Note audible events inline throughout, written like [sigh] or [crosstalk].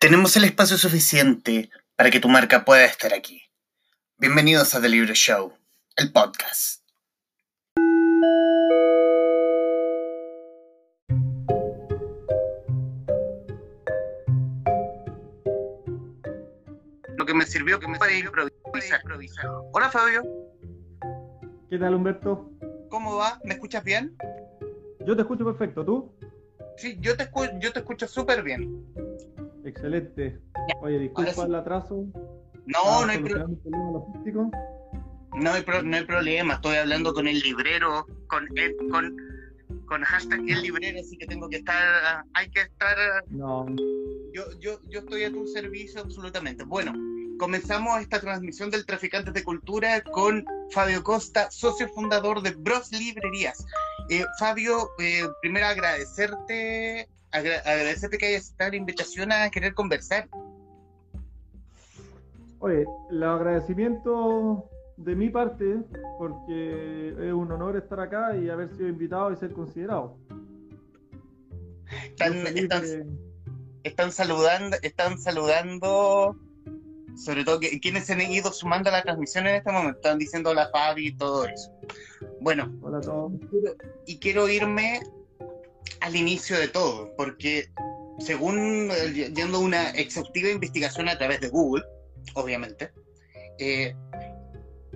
Tenemos el espacio suficiente para que tu marca pueda estar aquí. Bienvenidos a The Libro Show, el podcast. Lo que me sirvió que me para improvisar. Hola Fabio, ¿Qué tal, Humberto? ¿cómo va? ¿Me escuchas bien? Yo te escucho perfecto, ¿tú? Sí, yo te, escu- yo te escucho súper bien. Excelente. Oye, disculpa sí. el atraso. No, no hay, pro- no, hay pro- no hay problema. Estoy hablando con el librero, con, el- con, con hashtag el librero, así que tengo que estar, hay que estar No, Yo, yo, yo estoy a tu servicio absolutamente. Bueno, comenzamos esta transmisión del Traficantes de Cultura con Fabio Costa, socio fundador de Bros Librerías. Eh, Fabio, eh, primero agradecerte, agra- agradecerte que hayas aceptado la invitación a querer conversar. oye, los agradecimientos de mi parte, porque es un honor estar acá y haber sido invitado y ser considerado. Están, están, están saludando, están saludando, sobre todo quienes se han ido sumando a la transmisión en este momento, están diciendo hola Fabi y todo eso. Bueno, Hola a todos. y quiero irme al inicio de todo, porque según eh, yendo una exhaustiva investigación a través de Google, obviamente, eh,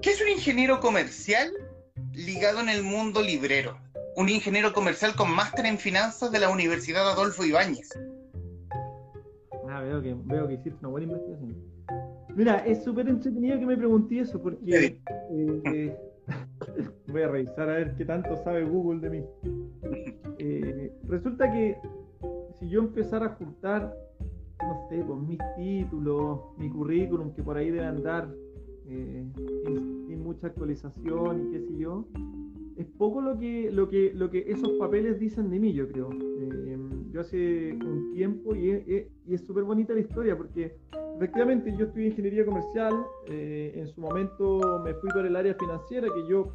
¿qué es un ingeniero comercial ligado en el mundo librero? Un ingeniero comercial con máster en finanzas de la Universidad Adolfo Ibáñez. Ah, veo que, veo que hiciste una buena investigación. Mira, es súper entretenido que me pregunté eso, porque eh, [laughs] voy a revisar a ver qué tanto sabe Google de mí. Resulta que si yo empezara a juntar, no sé, pues mis títulos, mi currículum, que por ahí debe andar eh, sin, sin mucha actualización y qué sé yo, es poco lo que, lo que, lo que esos papeles dicen de mí, yo creo. Eh, yo hace un tiempo, y es súper bonita la historia, porque efectivamente yo estudié ingeniería comercial, eh, en su momento me fui por el área financiera, que yo,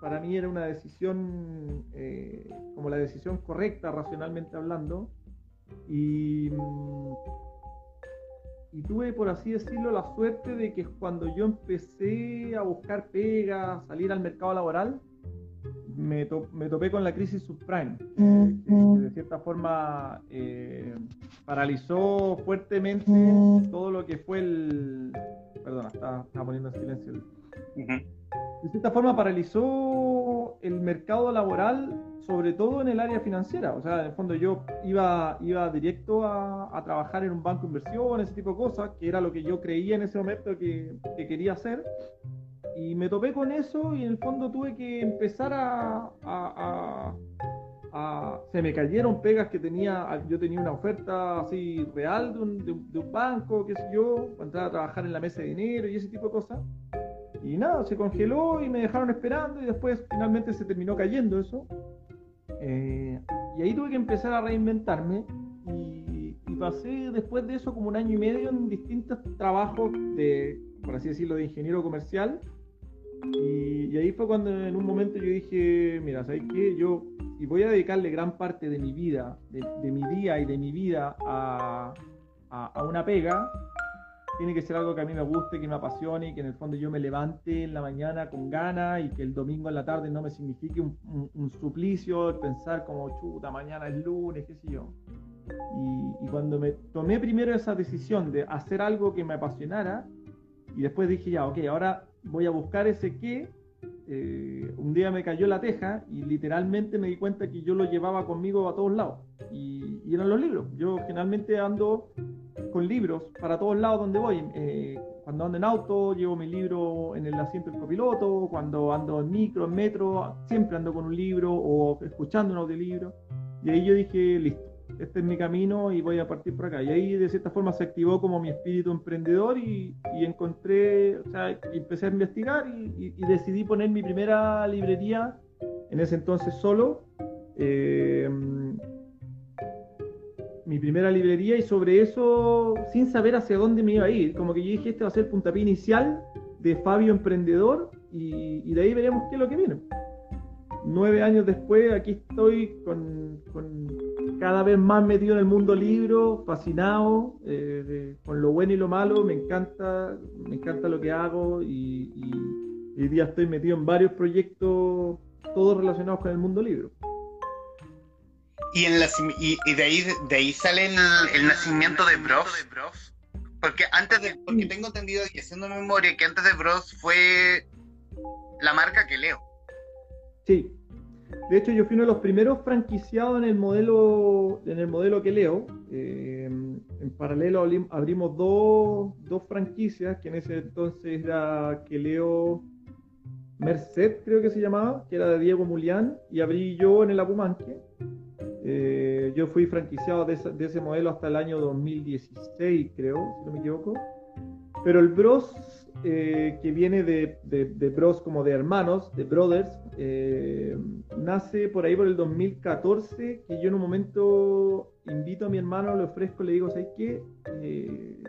para mí era una decisión, eh, como la decisión correcta, racionalmente hablando, y, mm, y tuve, por así decirlo, la suerte de que cuando yo empecé a buscar pega, salir al mercado laboral, me, to- me topé con la crisis subprime, que, que de cierta forma eh, paralizó fuertemente todo lo que fue el... Perdona, estaba, estaba poniendo en silencio. De cierta forma paralizó el mercado laboral, sobre todo en el área financiera. O sea, en el fondo yo iba, iba directo a, a trabajar en un banco de inversión, ese tipo de cosas, que era lo que yo creía en ese momento que, que quería hacer. Y me topé con eso y en el fondo tuve que empezar a, a- a- se me cayeron pegas que tenía, yo tenía una oferta así real de un, de de un banco, qué sé yo, para entrar a trabajar en la mesa de dinero y ese tipo de cosas. Y nada, se congeló y me dejaron esperando y después finalmente se terminó cayendo eso. Eh, y ahí tuve que empezar a reinventarme y, y pasé después de eso como un año y medio en distintos trabajos de, por así decirlo, de ingeniero comercial. Y, y ahí fue cuando en un momento yo dije, mira, ¿sabes qué? Yo, y voy a dedicarle gran parte de mi vida, de, de mi día y de mi vida a, a, a una pega, tiene que ser algo que a mí me guste, que me apasione que en el fondo yo me levante en la mañana con ganas y que el domingo en la tarde no me signifique un, suplicio pensar como chuta, mañana es lunes, qué sé yo. Y, y cuando me tomé primero esa decisión de hacer algo que me apasionara y después dije ya, ok, ahora voy a buscar ese qué, eh, un día me cayó la teja y literalmente me di cuenta que yo lo llevaba conmigo a todos lados. Y, eran los libros. Yo generalmente ando con libros para todos lados donde voy. Eh, cuando ando en auto, llevo mi libro en el asiento del copiloto. Cuando ando en micro, en metro, siempre ando con un libro o escuchando un audiolibro. Y ahí yo dije, listo, este es mi camino y voy a partir por acá. Y ahí de cierta forma se activó como mi espíritu emprendedor y, y encontré, o sea, empecé a investigar y, y- y decidí poner mi primera librería, en ese entonces solo. eh, mi primera librería y sobre eso, sin saber hacia dónde me iba a ir, como que yo dije, este va a ser el puntapié inicial de Fabio Emprendedor y de ahí veremos qué es lo que viene. Nueve años después, aquí estoy con, cada vez más metido en el mundo libro, fascinado eh, con lo bueno y lo malo, me encanta, me encanta lo que hago y, hoy día estoy metido en varios proyectos, todos relacionados con el mundo libro. Y, en y, de, ahí, de ahí sale el, nacimiento de Bros. Porque antes de, porque tengo entendido y haciendo memoria que antes de Bros fue la marca que leo. Sí. De hecho, yo fui uno de los primeros franquiciados en el modelo, en el modelo que leo. Eh, en paralelo abrimos dos, dos, franquicias, que en ese entonces era que leo Merced, creo que se llamaba, que era de Diego Mulián, y abrí yo en el Apumanque. Eh, yo fui franquiciado de, de, ese modelo hasta el año 2016, creo, si no me equivoco. Pero el Bros eh, que viene de, de, bros como de hermanos, de brothers, eh, nace por ahí por el 2014, que yo en un momento invito a mi hermano, le ofrezco, le digo, ¿sabes qué? Eh,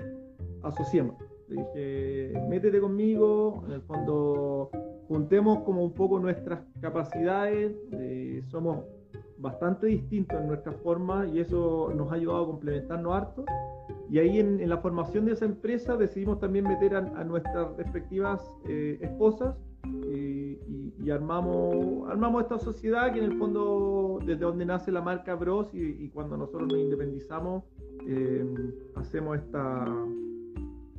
asociemos. Le dije, métete conmigo, en el fondo juntemos como un poco nuestras capacidades, somos bastante distintos en nuestra forma y eso nos ha ayudado a complementarnos harto. Y ahí en, la formación de esa empresa decidimos también meter a, nuestras respectivas eh, esposas eh, y, armamos, armamos esta sociedad que en el fondo desde donde nace la marca Bros y, cuando nosotros nos independizamos eh, hacemos esta,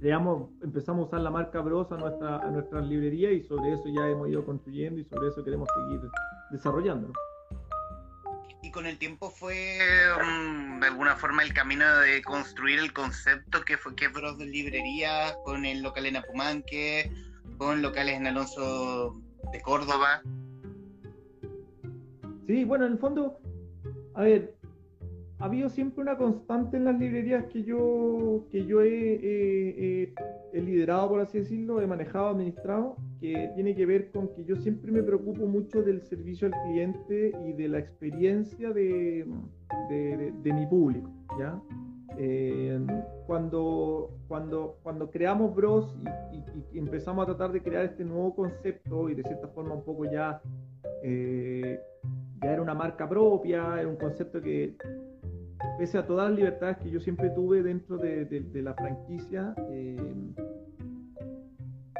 digamos, empezamos a usar la marca Bros a, nuestra, a nuestras librerías y sobre eso ya hemos ido construyendo y sobre eso queremos seguir desarrollando y con el tiempo fue mm, de alguna forma el camino de construir el concepto que fue que Bros de librería con el local en Apumanque, con locales en Alonso de Córdoba. Sí, bueno, en el fondo, a ver, ha habido siempre una constante en las librerías que yo, que yo he, liderado, por así decirlo, he manejado, administrado, que tiene que ver con que yo siempre me preocupo mucho del servicio al cliente y de la experiencia de, mi público. ¿ya? Eh, cuando, cuando, cuando creamos Bros y, empezamos a tratar de crear este nuevo concepto y de cierta forma un poco ya, eh, ya era una marca propia, era un concepto que pese a todas las libertades que yo siempre tuve dentro de, la franquicia, eh,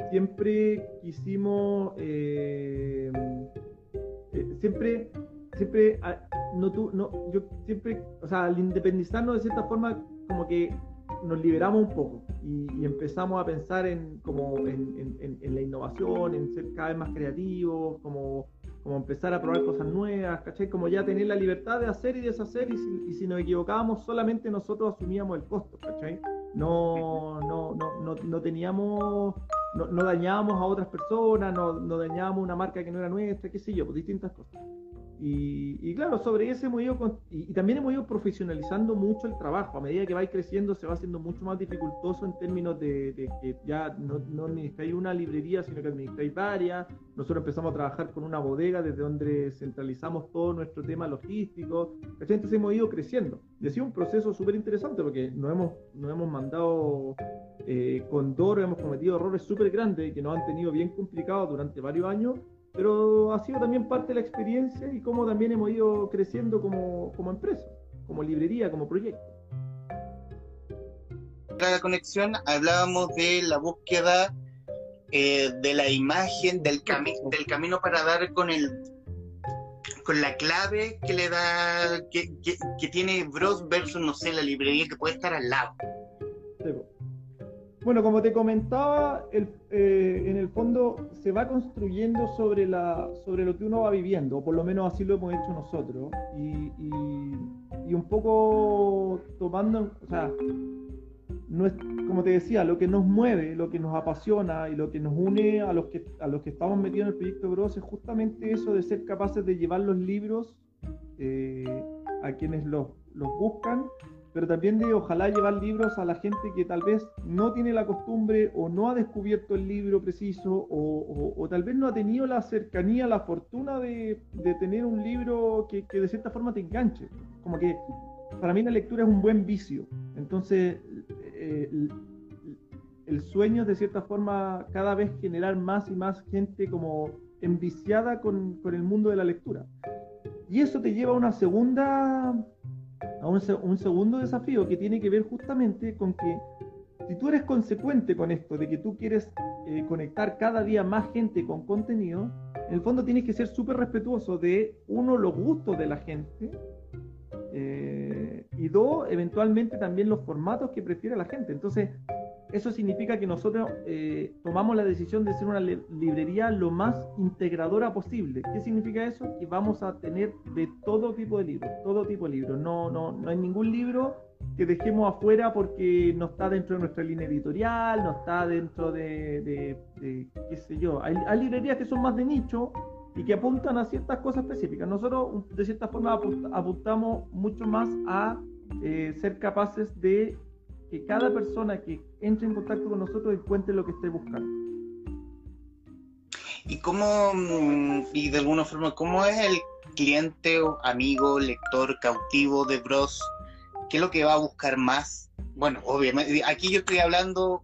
siempre quisimos, eh, eh, siempre, siempre, ah, no, tú, no, yo siempre, o sea, al independizarnos de cierta forma, como que nos liberamos un poco y, empezamos a pensar en, como en, en, la innovación, en ser cada vez más creativos, como como empezar a probar cosas nuevas. Como ya tener la libertad de hacer y deshacer y si, y si nos equivocábamos solamente nosotros asumíamos el costo. No, no, no, no, no teníamos, no, no, dañábamos a otras personas, no, no dañábamos una marca que no era nuestra, qué sé yo, pues distintas cosas. Y, claro, sobre eso hemos ido, y, también hemos ido profesionalizando mucho el trabajo. A medida que va creciendo, se va haciendo mucho más dificultoso en términos de, que ya no, no administráis una librería, sino que administráis varias. Nosotros empezamos a trabajar con una bodega desde donde centralizamos todo nuestro tema logístico. Entonces hemos ido creciendo. Y ha sido un proceso súper interesante porque nos hemos, nos hemos mandado eh, con Doro, hemos cometido errores súper grandes que nos han tenido bien complicados durante varios años pero ha sido también parte de la experiencia y cómo también hemos ido creciendo como, como empresa, como librería, como proyecto. La conexión hablábamos de la búsqueda eh, de la imagen, del, del camino para dar con el con la clave que le da, que, que, tiene Bros versus, no sé, la librería que puede estar al lado. Bueno, como te comentaba, eh, en el fondo se va construyendo sobre, la, sobre lo que uno va viviendo, o por lo menos así lo hemos hecho nosotros, y, un poco tomando, o sea, no es, como te decía, lo que nos mueve, lo que nos apasiona y lo que nos une a los que, a los que estamos metidos en el proyecto Gross es justamente eso de ser capaces de llevar los libros eh, a quienes los, los buscan pero también de ojalá llevar libros a la gente que tal vez no tiene la costumbre o no ha descubierto el libro preciso o, tal vez no ha tenido la cercanía, la fortuna de, tener un libro que, de cierta forma te enganche. Como que para mí la lectura es un buen vicio. Entonces, eh, el, el sueño es de cierta forma cada vez generar más y más gente como enviciada con, con, el mundo de la lectura. Y eso te lleva a una segunda, a un, un segundo desafío que tiene que ver justamente con que si tú eres consecuente con esto, de que tú quieres eh, conectar cada día más gente con contenido, en el fondo tienes que ser súper respetuoso de, uno, los gustos de la gente, eh, y dos, eventualmente también los formatos que prefiere la gente. Entonces, eso significa que nosotros eh, tomamos la decisión de ser una librería lo más integradora posible. ¿Qué significa eso? Que vamos a tener de todo tipo de libros, todo tipo de libros. No, no, no hay ningún libro que dejemos afuera porque no está dentro de nuestra línea editorial, no está dentro de, qué sé yo. Hay, librerías que son más de nicho y que apuntan a ciertas cosas específicas. Nosotros, de cierta forma, apuntamos mucho más a eh, ser capaces de que cada persona que entre en contacto con nosotros encuentre lo que esté buscando. ¿Y cómo, mm, y de alguna forma, cómo es el cliente, amigo, lector cautivo de Bros? ¿Qué es lo que va a buscar más? Bueno, obviamente, aquí yo estoy hablando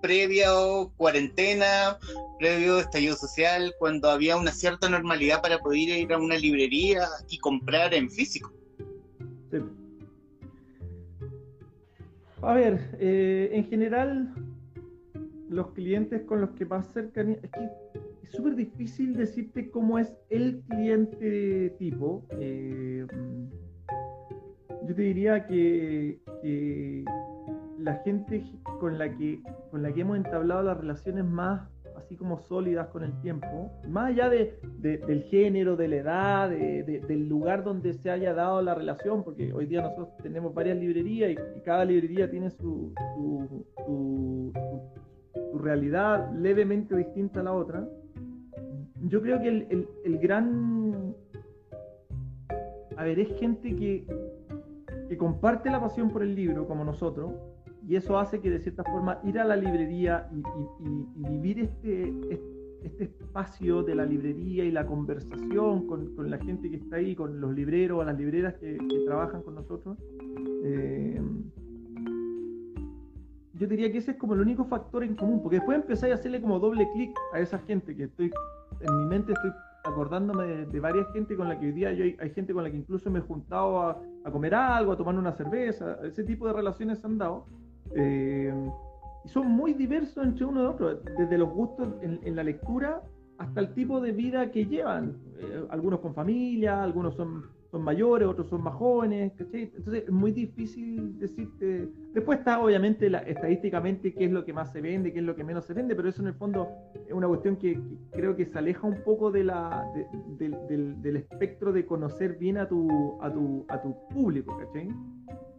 previo cuarentena, previo estallido social, cuando había una cierta normalidad para poder ir a una librería y comprar en físico. Sí. A ver, eh, en general, los clientes con los que más cercanía. Es que es súper difícil decirte cómo es el cliente tipo. Eh, yo te diría que, la gente con la que con la que hemos entablado las relaciones más así como sólidas con el tiempo, más allá de, del género, de la edad, del lugar donde se haya dado la relación, porque hoy día nosotros tenemos varias librerías y, cada librería tiene su, su, realidad levemente distinta a la otra. Yo creo que el, el, gran... A ver, es gente que, que comparte la pasión por el libro, como nosotros, y eso hace que de cierta forma ir a la librería y, vivir este, este, espacio de la librería y la conversación con, la gente que está ahí, con los libreros o las libreras que, trabajan con nosotros, eh, yo diría que ese es como el único factor en común, porque después empezáis a hacerle como doble clic a esa gente que estoy, en mi mente estoy acordándome de, varias gente con la que hoy día yo hay, gente con la que incluso me he juntado a, a, comer algo, a tomar una cerveza, ese tipo de relaciones se han dado. Eh, y son muy diversos entre uno y otro, desde los gustos en, la lectura hasta el tipo de vida que llevan. Eh, algunos con familia, algunos son, son mayores, otros son más jóvenes, Entonces es muy difícil decirte. Después está obviamente la, estadísticamente qué es lo que más se vende, qué es lo que menos se vende, pero eso en el fondo es una cuestión que, creo que se aleja un poco de la, del, del, espectro de conocer bien a tu, a tu, a tu público, ¿cachai?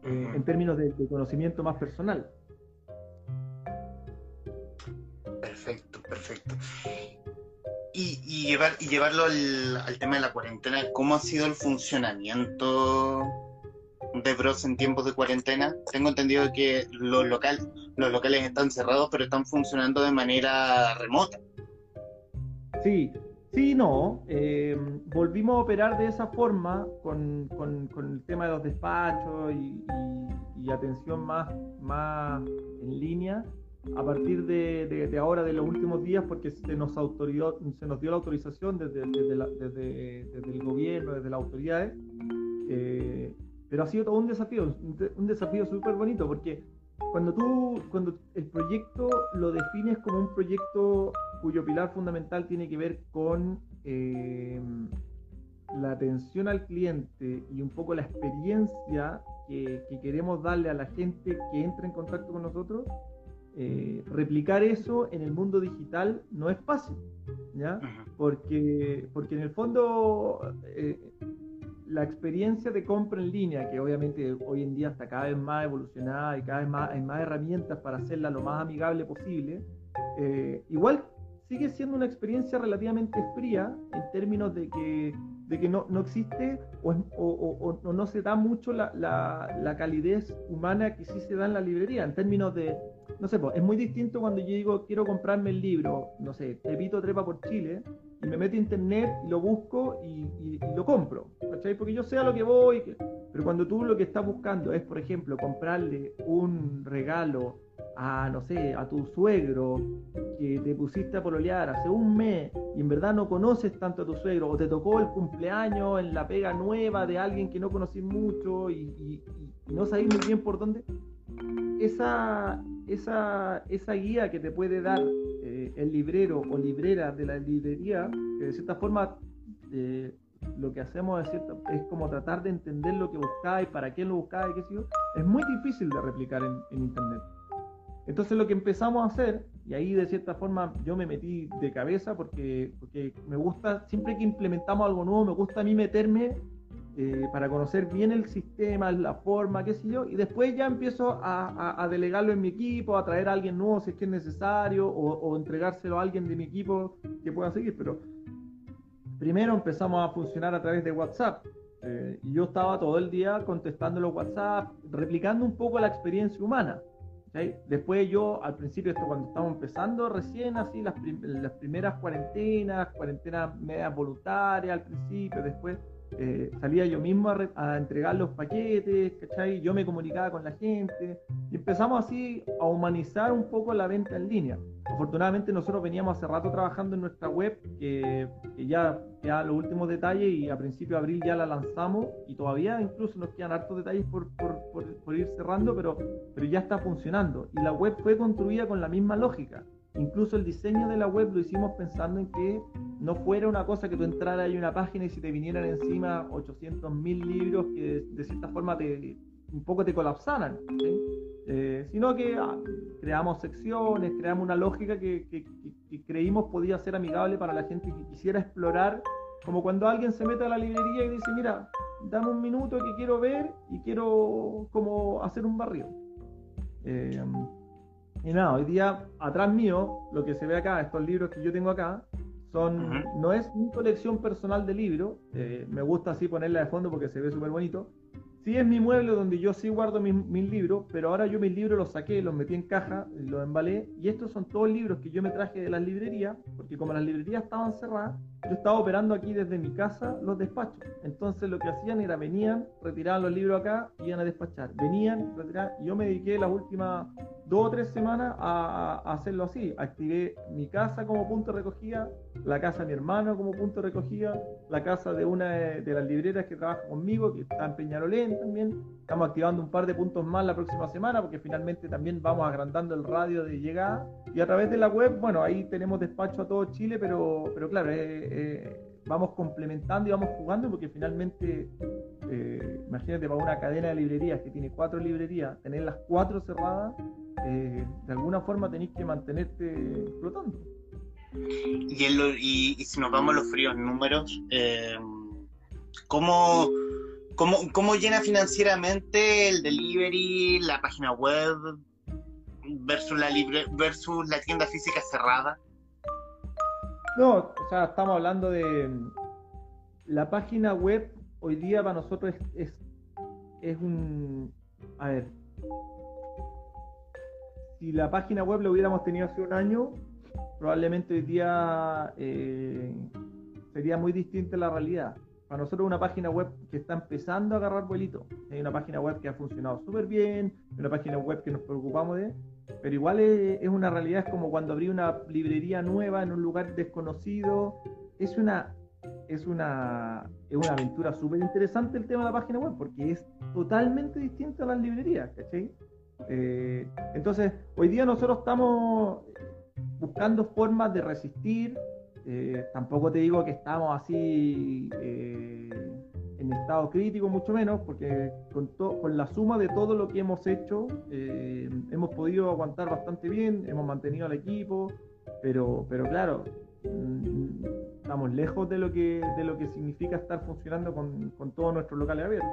Eh, en términos de, conocimiento más personal. Perfecto, perfecto. Y, llevar, y llevarlo al, tema de la cuarentena, ¿cómo ha sido el funcionamiento de Bros en tiempos de cuarentena? Tengo entendido que los, local, los locales están cerrados, pero están funcionando de manera remota. Sí, Sí, no. Eh, volvimos a operar de esa forma con, el tema de los despachos y, atención más, más en línea a partir de, ahora, de los últimos días, porque se nos, autorizó, se nos dio la autorización desde, desde, el gobierno, desde las autoridades. Eh, pero ha sido todo un desafío, un desafío súper bonito, porque cuando tú, cuando el proyecto lo defines como un proyecto cuyo pilar fundamental tiene que ver con eh, la atención al cliente y un poco la experiencia que, queremos darle a la gente que entra en contacto con nosotros, eh, replicar eso en el mundo digital no es fácil, ¿ya? Porque, porque en el fondo eh, la experiencia de compra en línea, que obviamente hoy en día está cada vez más evolucionada y cada vez más hay más herramientas para hacerla lo más amigable posible, eh, igual sigue siendo una experiencia relativamente fría en términos de que, de que no, no existe o, o, o, no se da mucho la, la, la, calidez humana que sí se da en la librería, en términos de, no sé, es muy distinto cuando yo digo quiero comprarme el libro, no sé, Tepito Trepa por Chile, y me meto a internet y lo busco y, lo compro, ¿cachai? Porque yo sé a lo que voy, pero cuando tú lo que estás buscando es, por ejemplo, comprarle un regalo a, no sé, a tu suegro que te pusiste a pololear hace un mes y en verdad no conoces tanto a tu suegro o te tocó el cumpleaños en la pega nueva de alguien que no conocí mucho y, no sabes muy bien por dónde, esa, esa, esa guía que te puede dar eh, el librero o librera de la librería, que de cierta forma eh, lo que hacemos es, es, como tratar de entender lo que buscáis, para qué lo buscáis, qué sé yo, es muy difícil de replicar en, en Internet. Entonces lo que empezamos a hacer, y ahí de cierta forma yo me metí de cabeza porque, porque me gusta, siempre que implementamos algo nuevo, me gusta a mí meterme eh, para conocer bien el sistema, la forma, qué sé yo, y después ya empiezo a, a, delegarlo en mi equipo, a traer a alguien nuevo si es que es necesario, o, o, entregárselo a alguien de mi equipo que pueda seguir. Pero primero empezamos a funcionar a través de WhatsApp. Eh, y yo estaba todo el día contestando los WhatsApp, replicando un poco la experiencia humana. Después yo, al principio, esto cuando estábamos empezando, recién así, las, las primeras cuarentenas, cuarentenas medias voluntarias al principio, después eh, salía yo mismo a, entregar los paquetes, ¿cachai? Yo me comunicaba con la gente y empezamos así a humanizar un poco la venta en línea. Afortunadamente nosotros veníamos hace rato trabajando en nuestra web, que, ya ya los últimos detalles y a principio de abril ya la lanzamos y todavía incluso nos quedan hartos detalles por, por, por, ir cerrando, pero, pero ya está funcionando. Y la web fue construida con la misma lógica. Incluso el diseño de la web lo hicimos pensando en que no fuera una cosa que tú entraras en una página y si te vinieran encima 800.000 libros que de cierta forma te, un poco te colapsaran, eh, sino que ah, creamos secciones, creamos una lógica que, que, creímos podía ser amigable para la gente que quisiera explorar, como cuando alguien se mete a la librería y dice, mira, dame un minuto que quiero ver y quiero como hacer un barrio. Eh, y nada, hoy día atrás mío, lo que se ve acá, estos libros que yo tengo acá, son, no es mi colección personal de libros, eh, me gusta así ponerla de fondo porque se ve súper bonito, Sí es mi mueble donde yo sí guardo mis, libros, pero ahora yo mis libros los saqué, los metí en caja, los embalé, y estos son todos libros que yo me traje de las librerías, porque como las librerías estaban cerradas, yo estaba operando aquí desde mi casa los despachos. Entonces lo que hacían era venían, retiraban los libros acá, iban a despachar. Venían, retiraban, y yo me dediqué las últimas dos o tres semanas a, hacerlo así. Activé mi casa como punto de recogida, la casa de mi hermano como punto de recogida, la casa de una de, las libreras que trabaja conmigo, que está en Peñarolén también. Estamos activando un par de puntos más la próxima semana porque finalmente también vamos agrandando el radio de llegada. Y a través de la web, bueno, ahí tenemos despacho a todo Chile, pero, pero claro, eh, vamos complementando y vamos jugando porque finalmente, eh, imagínate, para una cadena de librerías que tiene cuatro librerías, tener las cuatro cerradas, de alguna forma tenéis que mantenerte flotando. Y, y, si nos vamos a los fríos números, ¿cómo, cómo, ¿cómo llena financieramente el delivery, la página web versus la, libre, versus la tienda física cerrada? No, o sea, estamos hablando de la página web hoy día para nosotros es, es, un... A ver, si la página web lo hubiéramos tenido hace un año, probablemente hoy día eh, sería muy distinta la realidad. Para nosotros una página web que está empezando a agarrar vuelito. Hay una página web que ha funcionado súper bien, una página web que nos preocupamos de, pero igual es, una realidad, es como cuando abrí una librería nueva en un lugar desconocido. Es una, es una, es una aventura súper interesante el tema de la página web, porque es totalmente distinta a las librerías, ¿cachai? Eh, entonces, hoy día nosotros estamos buscando formas de resistir. Eh, tampoco te digo que estamos así eh, en estado crítico, mucho menos, porque con, con la suma de todo lo que hemos hecho, eh, hemos podido aguantar bastante bien, hemos mantenido al equipo, pero, pero claro, mm, estamos lejos de lo que, de lo que significa estar funcionando con, con todos nuestros locales abiertos.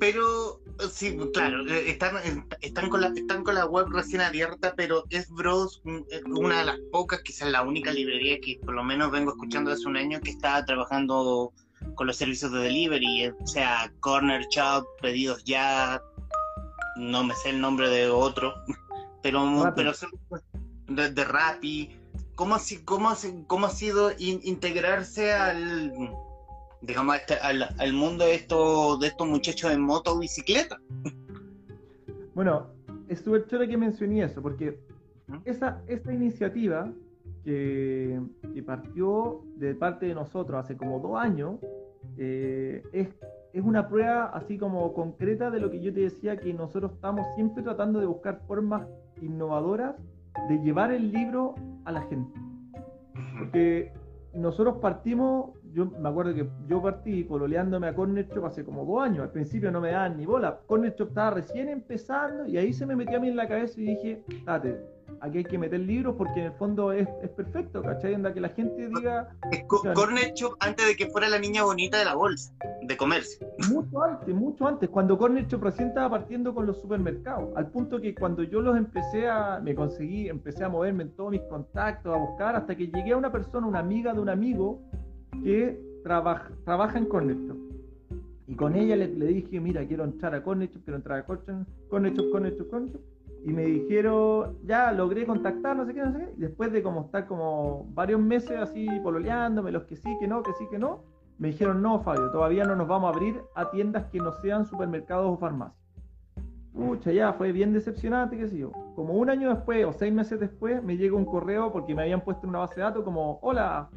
Pero Sí, claro, eh, están, están, con la, están con la web recién abierta, pero es Bros una de las pocas, quizás la única librería que por lo menos vengo escuchando hace un año que está trabajando con los servicios de delivery, o sea, Corner Shop, Pedidos Ya, no me sé el nombre de otro, [laughs] pero, pero de, de Rappi. ¿Cómo, cómo, cómo ha sido integrarse al digamos, este, al, mundo de estos, de estos muchachos en moto o bicicleta. [laughs] Bueno, es súper chévere que mencioné eso, porque esa, esa iniciativa que, partió de parte de nosotros hace como dos años, eh, es, es, una prueba así como concreta de lo que yo te decía, que nosotros estamos siempre tratando de buscar formas innovadoras de llevar el libro a la gente. Porque nosotros partimos, yo me acuerdo que yo partí pololeándome a Corner Shop hace como dos años, al principio no me daban ni bola, Corner Shop estaba recién empezando y ahí se me metió a mí en la cabeza y dije, date, aquí hay que meter libros porque en el fondo es, es perfecto, ¿cachai? Onda que la gente diga... Corner Shop antes de que fuera la niña bonita de la bolsa, de comercio. Mucho antes, mucho antes, cuando Corner Shop recién estaba partiendo con los supermercados, al punto que cuando yo los empecé a, me conseguí, empecé a moverme en todos mis contactos, a buscar, hasta que llegué a una persona, una amiga de un amigo, que trabaja, trabaja en Corner Shop. Y con ella le, le, dije, mira, quiero entrar a Corner Shop, quiero entrar a Corner Shop, Corner Shop, Corner Shop, Corner Shop y me dijeron, ya logré contactar, no sé qué, no sé qué, después de como estar como varios meses así pololeándome, los que sí, que no, que sí, que no, me dijeron, no, Fabio, todavía no nos vamos a abrir a tiendas que no sean supermercados o farmacias. Pucha, ya fue bien decepcionante, qué sé yo. Como un año después o seis meses después me llega un correo porque me habían puesto en una base de datos como, hola,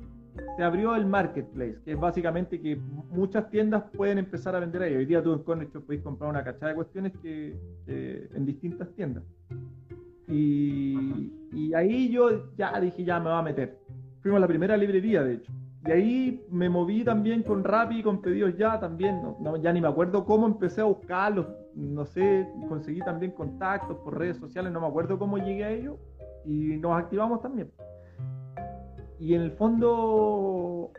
se abrió el marketplace, que es básicamente que muchas tiendas pueden empezar a vender ahí. Hoy día tú en Corner podéis comprar una cachada de cuestiones que en distintas tiendas. Y, ahí yo ya dije, ya me va a meter. Fuimos a la primera librería, de hecho. Y ahí me moví también con Rappi, con pedidos ya también. No, ya ni me acuerdo cómo empecé a buscarlos. No sé, conseguí también contactos por redes sociales, no me acuerdo cómo llegué a ellos. Y nos activamos también. Y en el fondo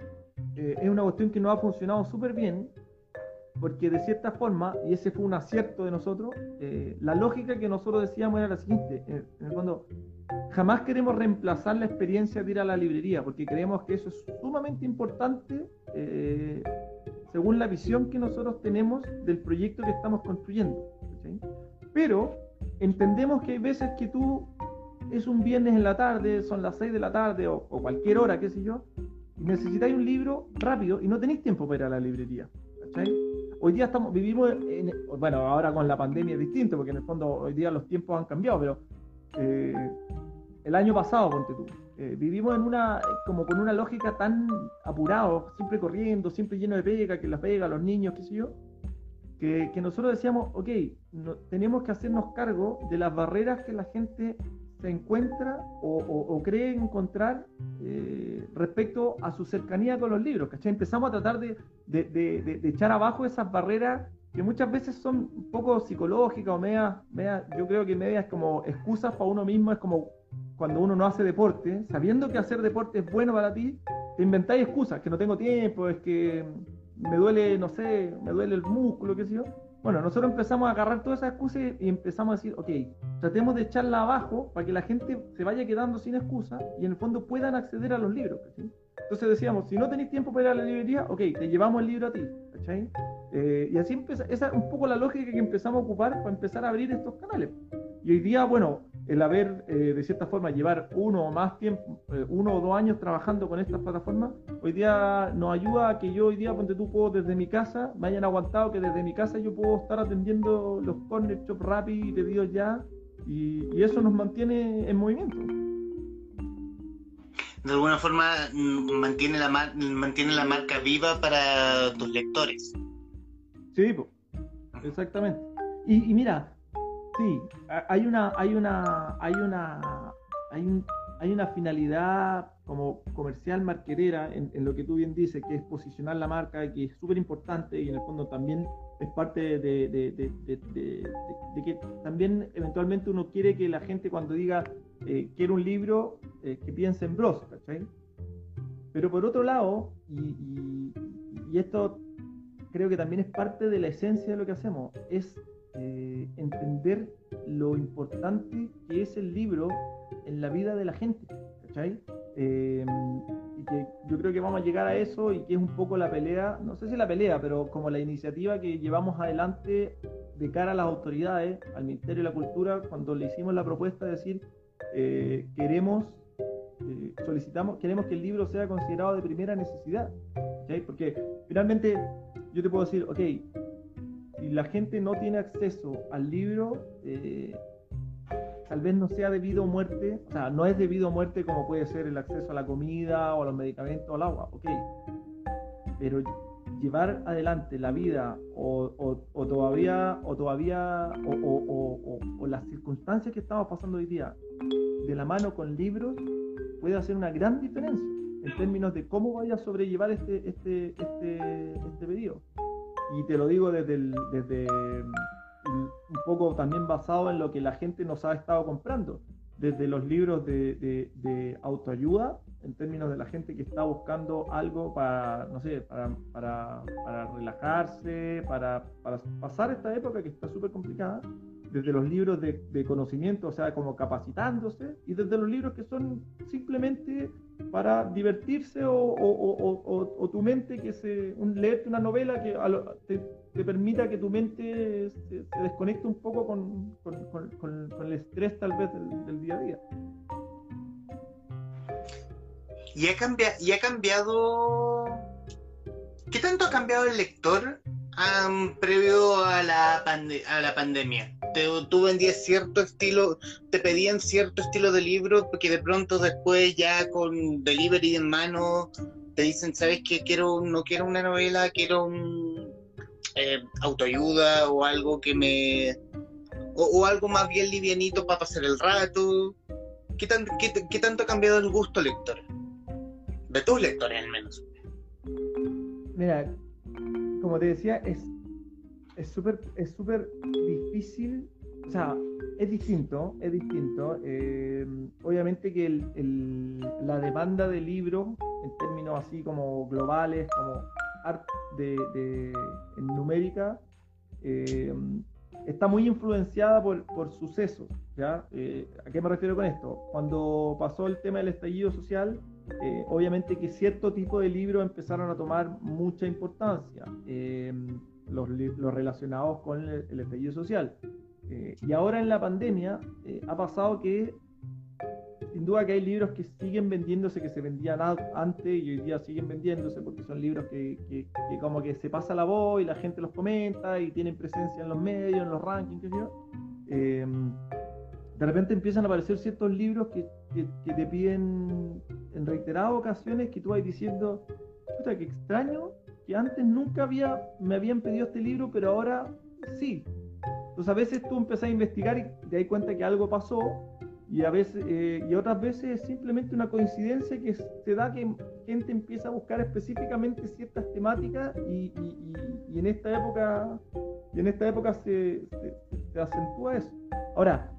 eh, es una cuestión que no ha funcionado súper bien, porque de cierta forma, y ese fue un acierto de nosotros, eh, la lógica que nosotros decíamos era la siguiente, en el fondo, jamás queremos reemplazar la experiencia de ir a la librería, porque creemos que eso es sumamente importante eh, según la visión que nosotros tenemos del proyecto que estamos construyendo. Pero entendemos que hay veces que tú es un viernes en la tarde, son las 6 de la tarde o, cualquier hora, qué sé yo, y necesitáis un libro rápido y no tenéis tiempo para ir a la librería. ¿cachai? Hoy día estamos, vivimos, en, bueno, ahora con la pandemia es distinto, porque en el fondo hoy día los tiempos han cambiado, pero eh, el año pasado, ponte tú, eh, vivimos en una, como con una lógica tan apurado, siempre corriendo, siempre lleno de pega, que la pega, los niños, qué sé yo, que, nosotros decíamos, ok, tenemos que hacernos cargo de las barreras que la gente se encuentra o, cree encontrar eh, respecto a su cercanía con los libros. ¿cachai? Empezamos a tratar de, echar abajo esas barreras que muchas veces son un poco psicológicas o media, yo creo que medias como excusas para uno mismo, es como cuando uno no hace deporte, sabiendo que hacer deporte es bueno para ti, te inventáis excusas, que no tengo tiempo, es que me duele, no sé, me duele el músculo, qué sé yo bueno, nosotros empezamos a agarrar todas esas excusas y empezamos a decir, ok, tratemos de echarla abajo para que la gente se vaya quedando sin excusa y en el fondo puedan acceder a los libros. Entonces decíamos, si no tenéis tiempo para ir a la librería, ok, te llevamos el libro a ti. ¿cachai? Eh, y así empieza, esa es un poco la lógica que empezamos a ocupar para empezar a abrir estos canales. Y hoy día, bueno, el haber, eh, de cierta forma, llevar uno o más tiempo, eh, uno o dos años trabajando con estas plataformas, hoy día nos ayuda a que yo hoy día, ponte tú, puedo desde mi casa, me hayan aguantado que desde mi casa yo puedo estar atendiendo los corner shop rapid, pedidos ya, y, y eso nos mantiene en movimiento. De alguna forma mm, mantiene la, mantiene la marca viva para tus lectores. Sí, exactamente. Y, y mira, Sí, hay una, hay una, hay una, hay, hay una finalidad como comercial marquetera en, lo que tú bien dices, que es posicionar la marca, que es súper importante y en el fondo también es parte de, de, que también eventualmente uno quiere que la gente cuando diga eh, quiero un libro, eh, que piense en Bros, ¿cachai? Pero por otro lado, y, y esto creo que también es parte de la esencia de lo que hacemos, es eh, entender lo importante que es el libro en la vida de la gente, ¿cachai? Eh, y que yo creo que vamos a llegar a eso y que es un poco la pelea, no sé si la pelea, pero como la iniciativa que llevamos adelante de cara a las autoridades, al Ministerio de la Cultura, cuando le hicimos la propuesta de decir, eh, queremos, solicitamos, queremos que el libro sea considerado de primera necesidad, ¿cachai? Porque finalmente yo te puedo decir, ok, si la gente no tiene acceso al libro, eh, tal vez no sea debido a muerte, o sea, no es debido a muerte como puede ser el acceso a la comida o a los medicamentos o al agua, ok. Pero llevar adelante la vida o, todavía o todavía o, las circunstancias que estamos pasando hoy día de la mano con libros puede hacer una gran diferencia en términos de cómo vaya a sobrellevar este este este este periodo y te lo digo desde desde un poco también basado en lo que la gente nos ha estado comprando, desde los libros de, autoayuda, en términos de la gente que está buscando algo para, no sé, para, para, para relajarse, para, para, pasar esta época que está súper complicada, desde los libros de, conocimiento, o sea, como capacitándose, y desde los libros que son simplemente para divertirse o, o, tu mente, que se, un, leerte una novela que te, te, permita que tu mente se, desconecte un poco con, con, con, el estrés tal vez del, día a día. ¿Y ha, cambiado, ¿Y ha cambiado... ¿Qué tanto ha cambiado el lector previo a la, a la pandemia? Tú vendías cierto estilo, te pedían cierto estilo de libro, porque de pronto después ya con delivery en mano te dicen, ¿sabes qué? Quiero, no quiero una novela, quiero un eh, autoayuda o algo que me... O, algo más bien livianito para pasar el rato. ¿Qué, qué, tanto ha cambiado el gusto lector? De tus lectores al menos. Mira, como te decía, es es súper es súper difícil, o sea, es distinto, es distinto. Eh, obviamente que el, la demanda de libros, en términos así como globales, como art de, de en numérica, eh, está muy influenciada por, por sucesos. ¿ya? Eh, ¿A qué me refiero con esto? Cuando pasó el tema del estallido social, obviamente que cierto tipo de libros empezaron a tomar mucha importancia los, relacionados con el, estallido social. Eh, y ahora en la pandemia eh, ha pasado que, sin duda que hay libros que siguen vendiéndose, que se vendían antes y hoy día siguen vendiéndose porque son libros que, que, como que se pasa la voz y la gente los comenta y tienen presencia en los medios, en los rankings, qué. Em, de repente empiezan a aparecer ciertos libros que, que, te piden en reiteradas ocasiones que tú vas diciendo, puta, qué extraño que antes nunca había, me habían pedido este libro, pero ahora sí. Entonces a veces tú empezás a investigar y te das cuenta que algo pasó y a veces eh, y otras veces es simplemente una coincidencia que se da que gente empieza a buscar específicamente ciertas temáticas y, y, en esta época y en esta época se, se, acentúa eso. Ahora,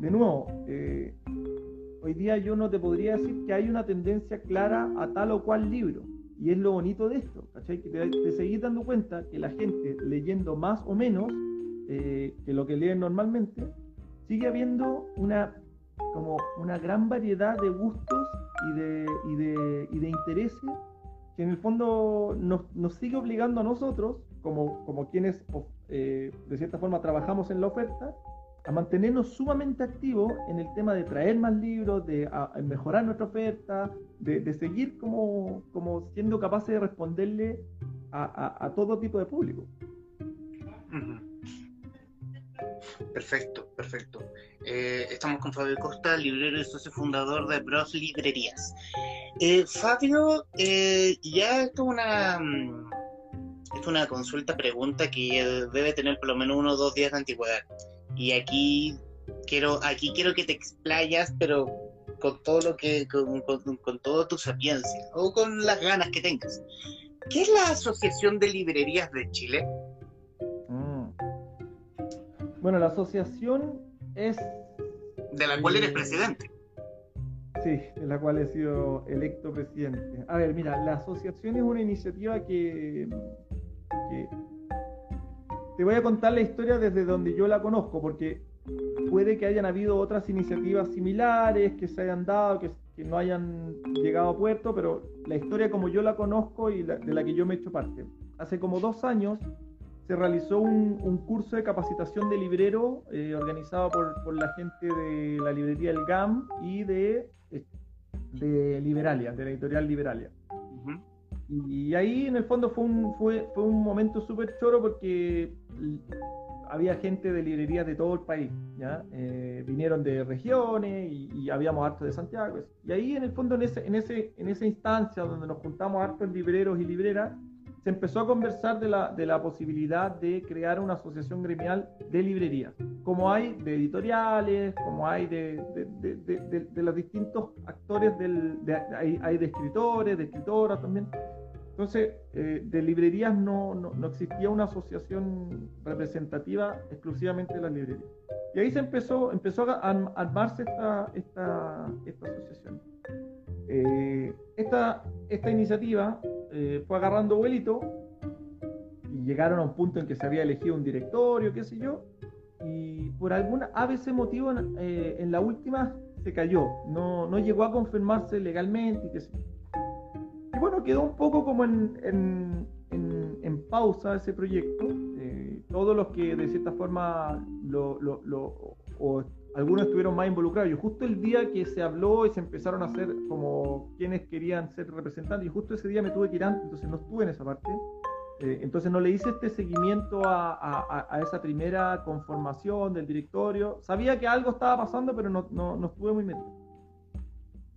de nuevo, eh, hoy día yo no te podría decir que hay una tendencia clara a tal o cual libro. Y es lo bonito de esto, ¿cachai? Que te, seguís dando cuenta que la gente leyendo más o menos eh, que lo que leen normalmente, sigue habiendo una, como una gran variedad de gustos y de, y de, y de intereses que en el fondo nos, nos sigue obligando a nosotros, como, como quienes eh, de cierta forma trabajamos en la oferta, a mantenernos sumamente activos en el tema de traer más libros, de mejorar nuestra oferta, de, seguir como, como, siendo capaces de responderle a, todo tipo de público. Perfecto, perfecto. Eh, estamos con Fabio Costa, librero y socio fundador de Bros Librerías. Eh, Fabio, eh, ya esto es una, mm, es una consulta, pregunta que debe tener por lo menos uno o dos días de antigüedad. Y aquí quiero, aquí quiero que te explayas, pero con todo lo que, con, con, toda tu sapiencia, o con las ganas que tengas. ¿Qué es la Asociación de Librerías de Chile? Mm. Bueno, la asociación es... De la cual eres eh, presidente. Sí, de la cual he sido electo presidente. A ver, mira, la asociación es una iniciativa que, que te voy a contar la historia desde donde yo la conozco, porque puede que hayan habido otras iniciativas similares que se hayan dado, que, no hayan llegado a puerto, pero la historia como yo la conozco y de la que yo me he hecho parte. Hace como dos años se realizó un, curso de capacitación de librero eh, organizado por, la gente de la librería El GAM y de, de Liberalia, de la editorial Liberalia. Y ahí en el fondo fue un, fue, fue un momento súper choro porque había gente de librerías de todo el país. Eh, vinieron de regiones y, habíamos harto de Santiago. Y ahí en el fondo, en, ese, en, ese, en esa instancia donde nos juntamos hartos libreros y libreras, se empezó a conversar de la, de la posibilidad de crear una asociación gremial de librerías, como hay de editoriales, como hay de, de, de, de los distintos actores, del, hay, hay de escritores, de escritoras también. Entonces, eh, de librerías no, no, existía una asociación representativa exclusivamente de las librerías. Y ahí se empezó, empezó a armarse esta, esta, esta asociación. Eh, esta, esta iniciativa eh, fue agarrando vuelito y llegaron a un punto en que se había elegido un directorio, qué sé yo, y por alguna a veces motivo en la última se cayó, no, no llegó a confirmarse legalmente y qué sé yo bueno, quedó un poco como en, en, en, pausa ese proyecto. Eh, todos los que de cierta forma lo, lo, lo, o algunos estuvieron más involucrados. Y justo el día que se habló y se empezaron a hacer como quienes querían ser representantes, y justo ese día me tuve que ir antes, entonces no estuve en esa parte. Eh, entonces no le hice este seguimiento a, a, a, esa primera conformación del directorio. Sabía que algo estaba pasando, pero no, no, no estuve muy metido.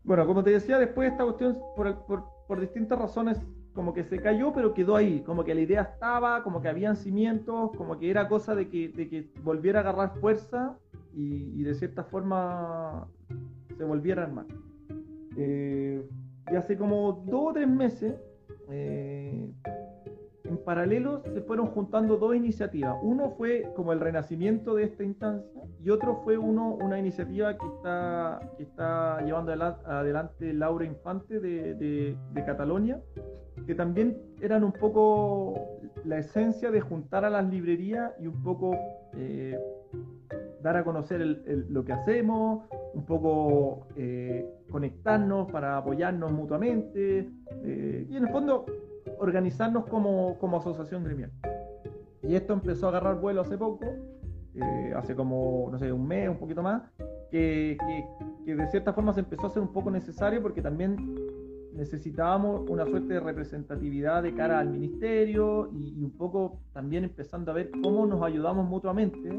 Bueno, como te decía, después esta cuestión, por, por, por distintas razones como que se cayó, pero quedó ahí, como que la idea estaba, como que habían cimientos, como que era cosa de que, de que volviera a agarrar fuerza y, de cierta forma se volviera a armar. Eh, y hace como dos o tres meses, eh, en paralelo se fueron juntando dos iniciativas. Uno fue como el renacimiento de esta instancia y otro fue uno, una iniciativa que está, que está llevando adelante Laura Infante de, de, Cataluña, que también eran un poco la esencia de juntar a las librerías y un poco eh, dar a conocer lo que hacemos, un poco eh, conectarnos para apoyarnos mutuamente eh, y en el fondo organizarnos como, como asociación gremial. Y esto empezó a agarrar vuelo hace poco, eh, hace como, no sé, un mes, un poquito más, que, que, de cierta forma se empezó a hacer un poco necesario porque también necesitábamos una suerte de representatividad de cara al ministerio y, un poco también empezando a ver cómo nos ayudamos mutuamente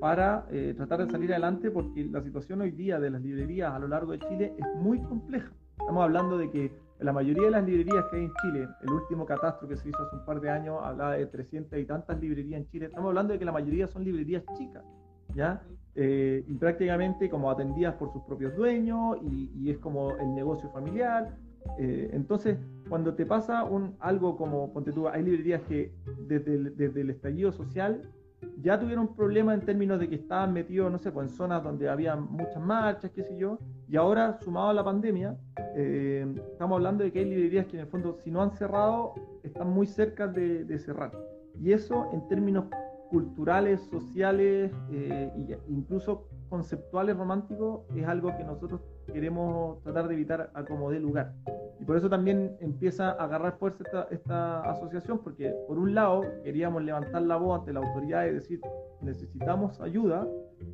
para eh, tratar de salir adelante porque la situación hoy día de las librerías a lo largo de Chile es muy compleja. Estamos hablando de que la mayoría de las librerías que hay en Chile, el último catastro que se hizo hace un par de años hablaba de 300 y tantas librerías en Chile. Estamos hablando de que la mayoría son librerías chicas, ¿ya? Eh, y prácticamente como atendidas por sus propios dueños y, es como el negocio familiar. Eh, entonces, cuando te pasa un, algo como, ponte tú, hay librerías que desde desde el estallido social ya tuvieron problemas en términos de que estaban metidos, no sé, pues en zonas donde había muchas marchas, qué sé yo, y ahora, sumado a la pandemia, eh, estamos hablando de que hay librerías que en el fondo, si no han cerrado, están muy cerca de, cerrar. Y eso en términos culturales, sociales e incluso conceptuales románticos es algo que nosotros queremos tratar de evitar a como dé lugar. Y por eso también empieza a agarrar fuerza esta, esta, asociación, porque por un lado queríamos levantar la voz ante la autoridad y decir necesitamos ayuda,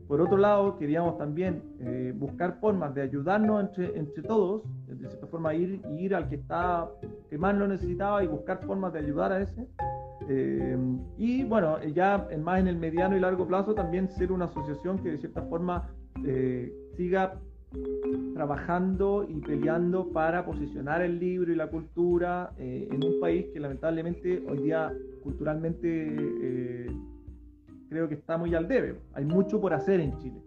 por otro lado queríamos también eh, buscar formas de ayudarnos entre, entre todos, de cierta forma ir, ir al que, está, que más lo necesitaba y buscar formas de ayudar a ese. Eh, y bueno, ya más en el mediano y largo plazo también ser una asociación que de cierta forma eh, siga trabajando y peleando para posicionar el libro y la cultura eh, en un país que lamentablemente hoy día culturalmente creo que está muy al debe. Hay mucho por hacer en Chile.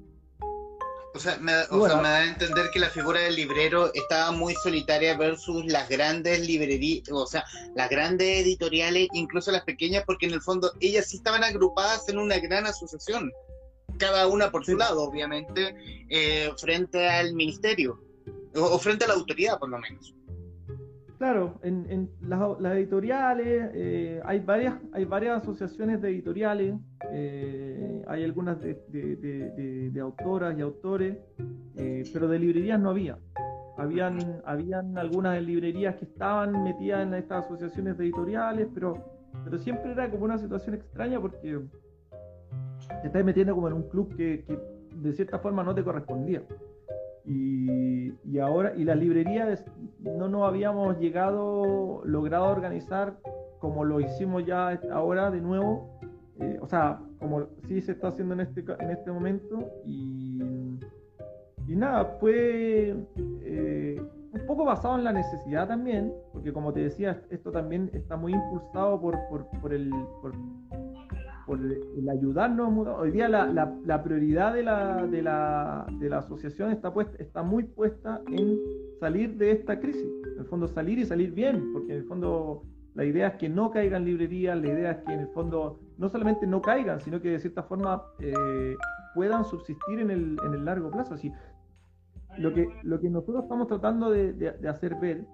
O sea, me, da a entender que la figura del librero estaba muy solitaria versus las grandes librerías, o sea, las grandes editoriales, incluso las pequeñas, porque en el fondo ellas sí estaban agrupadas en una gran asociación cada una por su lado, obviamente, eh, frente al ministerio o, frente a la autoridad, por lo menos. Claro, en, las, editoriales eh, hay varias hay varias asociaciones de editoriales, eh, hay algunas de, autoras y autores, pero de librerías no había. Habían, habían algunas librerías que estaban metidas en estas asociaciones de editoriales, pero, pero siempre era como una situación extraña porque te estás metiendo como en un club que de cierta forma no te correspondía. Y, y, ahora, y las librerías no nos habíamos llegado, logrado organizar como lo hicimos ya ahora de nuevo, eh, o sea, como sí se está haciendo en este, en este momento, y, y nada, fue eh, un poco basado en la necesidad también, porque como te decía, esto también está muy impulsado por, por, por el, por, por el ayudarnos. Hoy día la, prioridad de la, asociación está, puesta, está muy puesta en salir de esta crisis, en el fondo salir y salir bien, porque en el fondo la idea es que no caigan librerías, la idea es que en el fondo no solamente no caigan, sino que de cierta forma eh, puedan subsistir en el, largo plazo. Así, lo, que, lo que nosotros estamos tratando de, de, hacer ver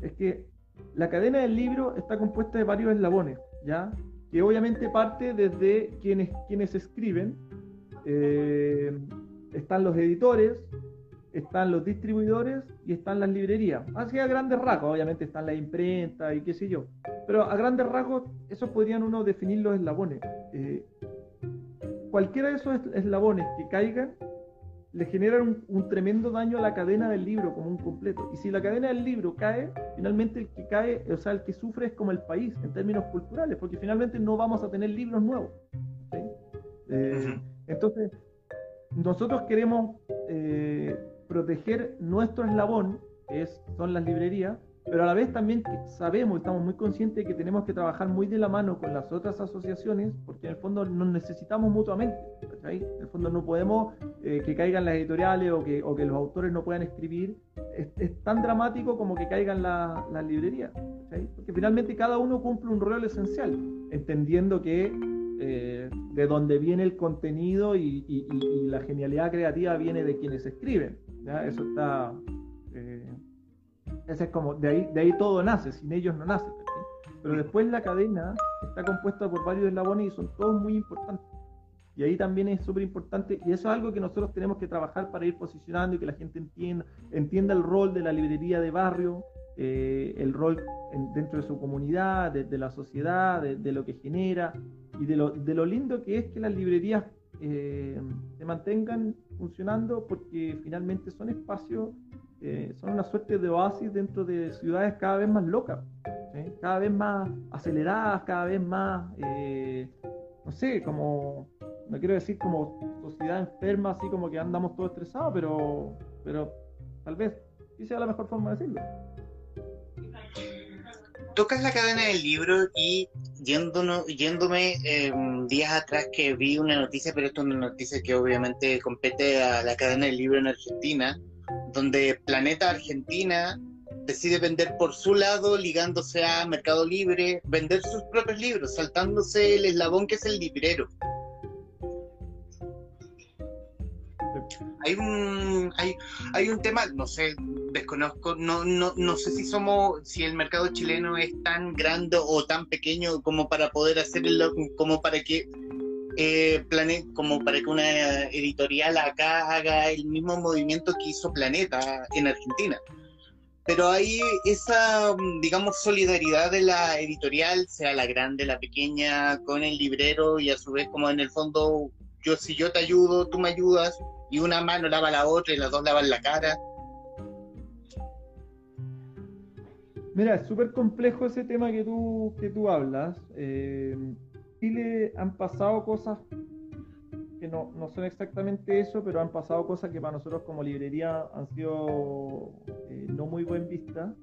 es que la cadena del libro está compuesta de varios eslabones, ¿ya? Que obviamente parte desde quienes, quienes escriben, eh, están los editores, están los distribuidores y están las librerías. Así a grandes rasgos, obviamente están la imprenta y qué sé yo. Pero a grandes rasgos, eso podrían uno definir los eslabones. Eh, cualquiera de esos eslabones que caigan le generan un, tremendo daño a la cadena del libro como un completo. Y si la cadena del libro cae, finalmente el que cae, o sea, el que sufre es como el país en términos culturales, porque finalmente no vamos a tener libros nuevos. Eh, entonces, nosotros queremos eh, proteger nuestro eslabón, que es, son las librerías, pero a la vez también sabemos, estamos muy conscientes de que tenemos que trabajar muy de la mano con las otras asociaciones, porque en el fondo nos necesitamos mutuamente. En el fondo no podemos eh, que caigan las editoriales o que, o que los autores no puedan escribir. Es, tan dramático como que caigan las librerías. Porque finalmente cada uno cumple un rol esencial, entendiendo que eh, de donde viene el contenido y, y, y, la genialidad creativa viene de quienes escriben. Eso está... Eh, ese es como, de ahí, de ahí todo nace, sin ellos no nace. Pero después la cadena está compuesta por varios eslabones y son todos muy importantes. Y ahí también es súper importante, y eso es algo que nosotros tenemos que trabajar para ir posicionando y que la gente entienda, entienda el rol de la librería de barrio, eh, el rol dentro de su comunidad, de, la sociedad, de, lo que genera, y de lo, de lo lindo que es que las librerías eh, se mantengan funcionando porque finalmente son espacios, eh, son una suerte de oasis dentro de ciudades cada vez más locas, cada vez más aceleradas, cada vez más, eh, no sé, como, no quiero decir como sociedad enferma, así como que andamos todos estresados, pero, pero tal vez sí sea la mejor forma de decirlo. Tocas la cadena del libro y yéndonos, yéndome em, días atrás que vi una noticia, pero esto es una noticia que obviamente compete a la cadena del libro en Argentina, donde Planeta Argentina decide vender por su lado, ligándose a Mercado Libre, vender sus propios libros, saltándose el eslabón que es el librero. Hay un, hay, hay un tema, no sé, desconozco, no, no, no sé si somos, si el mercado chileno es tan grande o tan pequeño como para poder hacerlo, como para que eh, como para que una editorial acá haga el mismo movimiento que hizo Planeta en Argentina. Pero hay esa, digamos, solidaridad de la editorial, sea la grande, la pequeña, con el librero y a su vez como en el fondo, yo si yo te ayudo, tú me ayudas, y una mano lava la otra y las dos lavan la cara. Mira, es súper complejo ese tema que tú, que tú hablas. Eh, Chile han pasado cosas que no, no, son exactamente eso, pero han pasado cosas que para nosotros como librería han sido eh, no muy buen vista.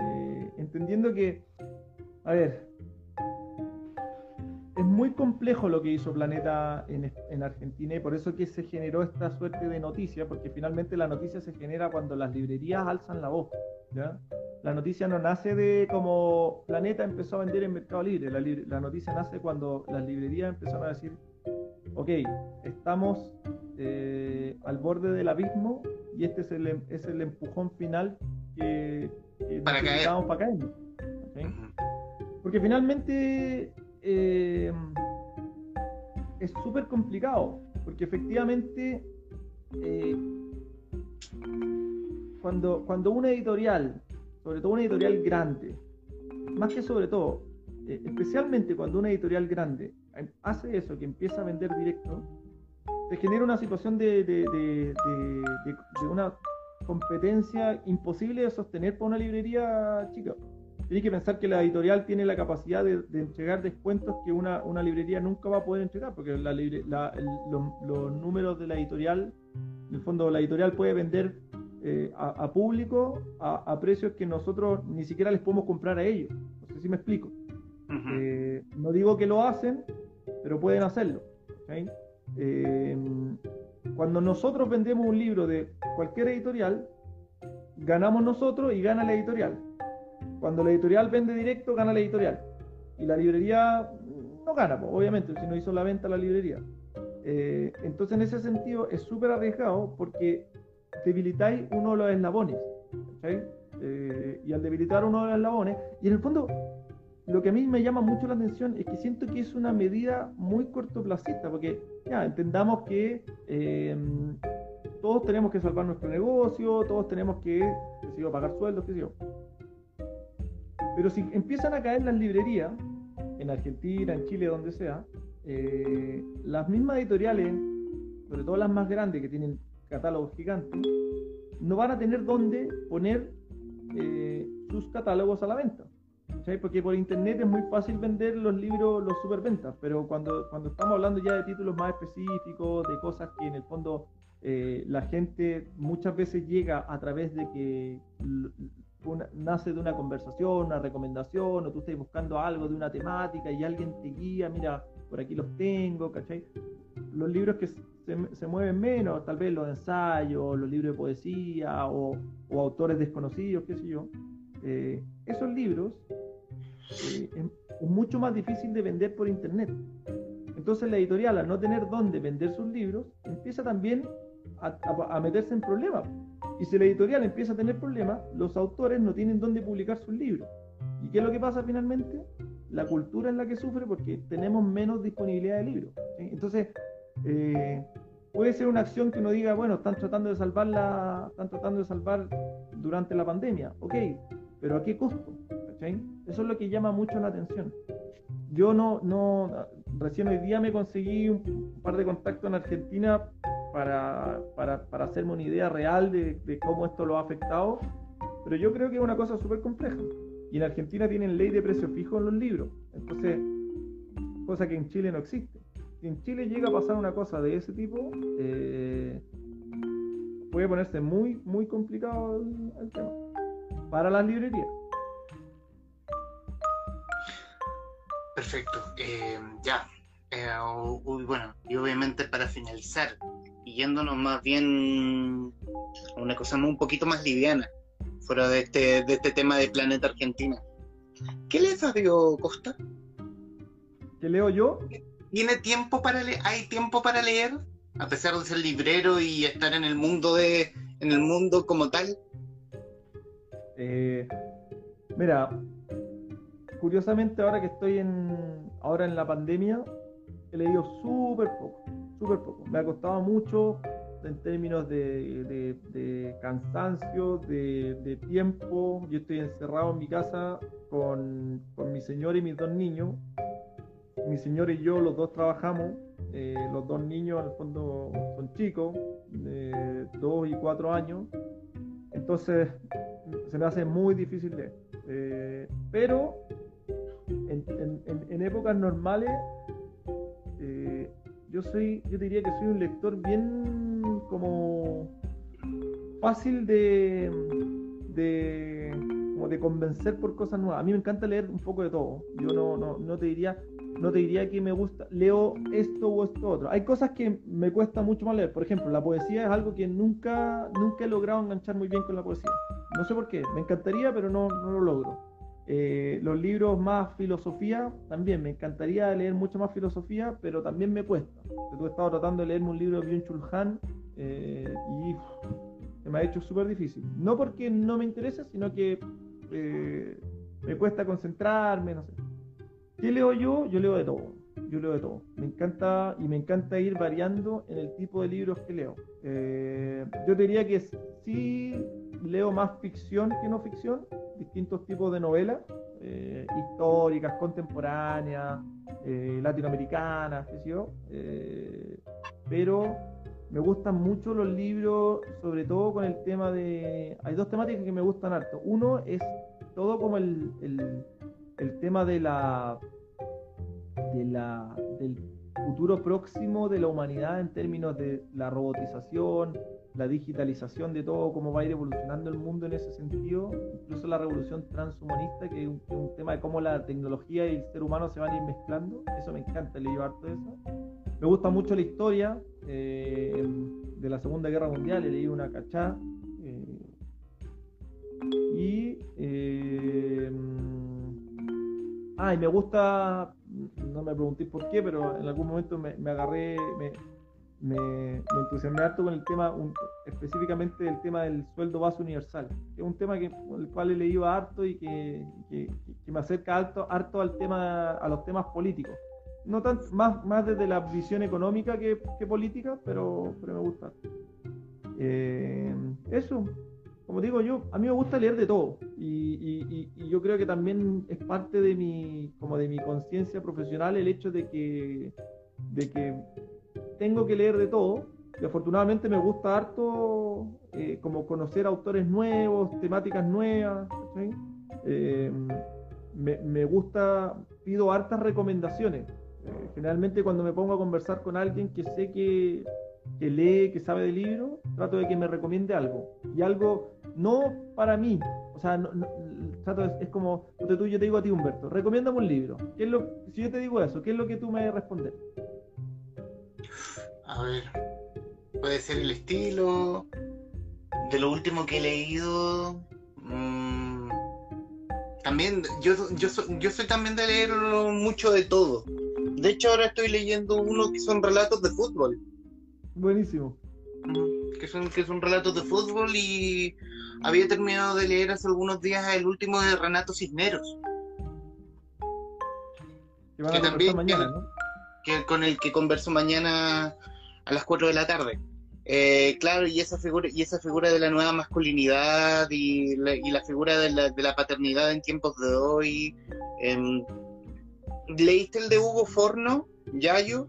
Eh, entendiendo que, a ver, es muy complejo lo que hizo Planeta en, Argentina y por eso que se generó esta suerte de noticia, porque finalmente la noticia se genera cuando las librerías alzan la voz. La noticia no nace de como Planeta empezó a vender en Mercado Libre, la, noticia nace cuando las librerías empezaron a decir, ok, estamos eh, al borde del abismo y este es el, em, es el empujón final que, necesitamos para caer. Porque finalmente eh, es súper complicado, porque efectivamente eh, cuando, cuando una editorial, sobre todo una editorial grande, más que sobre todo, eh, especialmente cuando una editorial grande hace eso, que empieza a vender directo, se genera una situación de, de, de, de una competencia imposible de sostener para una librería chica. Tienes que pensar que la editorial tiene la capacidad de, entregar descuentos que una, una, librería nunca va a poder entregar, porque la, los, números de la editorial, en el fondo la editorial puede vender eh, a, público a, precios que nosotros ni siquiera les podemos comprar a ellos. No sé si me explico. Eh, no digo que lo hacen, pero pueden hacerlo. Eh, cuando nosotros vendemos un libro de cualquier editorial, ganamos nosotros y gana la editorial. Cuando la editorial vende directo, gana la editorial. Y la librería no gana, obviamente, si no hizo la venta la librería. Eh, entonces, en ese sentido, es súper arriesgado porque debilitáis uno de los eslabones. Eh, y al debilitar uno de los eslabones, y en el fondo, lo que a mí me llama mucho la atención es que siento que es una medida muy cortoplacista, porque ya entendamos que eh, todos tenemos que salvar nuestro negocio, todos tenemos que, qué pagar sueldos, qué sé yo. Pero si empiezan a caer las librerías, en Argentina, en Chile, donde sea, eh, las mismas editoriales, sobre todo las más grandes que tienen catálogos gigantes, no van a tener dónde poner eh, sus catálogos a la venta. Porque por internet es muy fácil vender los libros, los superventas, pero cuando, cuando estamos hablando ya de títulos más específicos, de cosas que en el fondo eh, la gente muchas veces llega a través de que nace de una conversación, una recomendación, o tú estás buscando algo de una temática y alguien te guía, mira, por aquí los tengo, ¿cachai? Los libros que se, mueven menos, tal vez los ensayos, los libros de poesía o, autores desconocidos, qué sé yo, eh, esos libros eh, es, mucho más difícil de vender por internet. Entonces la editorial, al no tener dónde vender sus libros, empieza también a, meterse en problemas. Y si la editorial empieza a tener problemas, los autores no tienen dónde publicar sus libros. ¿Y qué es lo que pasa finalmente? La cultura es la que sufre porque tenemos menos disponibilidad de libros. Entonces, eh, puede ser una acción que uno diga, bueno, están tratando de salvarla, están tratando de salvar durante la pandemia. Ok, pero ¿a qué costo? Eso es lo que llama mucho la atención. Yo no, no, recién hoy día me conseguí un par de contactos en Argentina para, para, para hacerme una idea real de, de, cómo esto lo ha afectado, pero yo creo que es una cosa súper compleja. Y en Argentina tienen ley de precio fijo en los libros, entonces, cosa que en Chile no existe. Si en Chile llega a pasar una cosa de ese tipo, eh, puede ponerse muy, muy complicado el, tema para las librerías. Perfecto, eh, ya. Eh, bueno, y obviamente para finalizar, y yéndonos más bien a una cosa un poquito más liviana, fuera de este, de este tema de Planeta Argentina. ¿Qué lees, Fabio Costa? ¿Qué leo yo? ¿Tiene tiempo para leer? ¿Hay tiempo para leer? A pesar de ser librero y estar en el mundo de, en el mundo como tal. Eh, mira, curiosamente ahora que estoy en, ahora en la pandemia, he leído súper poco súper poco. Me ha costado mucho en términos de, cansancio, de, tiempo. Yo estoy encerrado en mi casa con, mi señor y mis dos niños. Mi señor y yo, los dos trabajamos. Eh, los dos niños, en el fondo, son chicos, de dos y cuatro años. Entonces, se me hace muy difícil leer. Eh, pero en, épocas normales eh, yo soy, yo diría que soy un lector bien como fácil de, de, como de convencer por cosas nuevas. A mí me encanta leer un poco de todo. Yo no, no, no te diría, no te diría que me gusta, leo esto o esto otro. Hay cosas que me cuesta mucho más leer. Por ejemplo, la poesía es algo que nunca, nunca he logrado enganchar muy bien con la poesía. No sé por qué. Me encantaría, pero no, no lo logro. Eh, los libros más filosofía, también me encantaría leer mucho más filosofía, pero también me cuesta. Yo he estado tratando de leerme un libro de Byung-Chul Han eh, y me ha hecho súper difícil. No porque no me interese, sino que eh, me cuesta concentrarme, no sé. ¿Qué leo yo? Yo leo de todo. Yo leo de todo. Me encanta y me encanta ir variando en el tipo de libros que leo. yo diría que sí leo más ficción que no ficción, distintos tipos de novelas, eh, históricas, contemporáneas, eh, latinoamericanas, qué sé yo, eh, pero me gustan mucho los libros, sobre todo con el tema de... Hay dos temáticas que me gustan harto. Uno es todo como el, el tema de la, de la, del futuro próximo de la humanidad en términos de la robotización, la digitalización de todo, cómo va a ir evolucionando el mundo en ese sentido, incluso la revolución transhumanista, que es un, tema de cómo la tecnología y el ser humano se van a ir mezclando, eso me encanta, leer harto de eso. Me gusta mucho la historia eh, de la Segunda Guerra Mundial, leído una cachá. Eh, y... Eh, ah, y me gusta no me preguntéis por qué, pero en algún momento me, agarré, me, me, entusiasmé harto con el tema, específicamente el tema del sueldo base universal, que es un tema que, el cual he leído harto y que, me acerca harto, harto al tema, a los temas políticos. No tan, más, más desde la visión económica que, política, pero, pero me gusta. Eh, eso, como digo yo, a mí me gusta leer de todo. Y, yo creo que también es parte de mi, como de mi conciencia profesional el hecho de que, de que tengo que leer de todo. Y afortunadamente me gusta harto eh, como conocer autores nuevos, temáticas nuevas, eh, me, gusta, pido hartas recomendaciones. Eh, generalmente cuando me pongo a conversar con alguien que sé que, que lee, que sabe de libro, trato de que me recomiende algo. Y algo no para mí. O sea, es, como, tú, yo te digo a ti, Humberto, recomiéndame un libro. ¿Qué es lo, si yo te digo eso, ¿qué es lo que tú me respondes? A ver, puede ser el estilo. De lo último que he leído. Mm, también, yo, yo, yo soy también de leer mucho de todo. De hecho, ahora estoy leyendo uno que son relatos de fútbol. Buenísimo. Que son, que son relatos de fútbol y había terminado de leer hace algunos días el último de Renato Cisneros. Que, también mañana, que, con el que converso mañana a las 4 de la tarde. Eh, claro, y esa figura y esa figura de la nueva masculinidad y la, y la figura de la, de la, paternidad en tiempos de hoy. Em, ¿Leíste el de Hugo Forno, Yayo?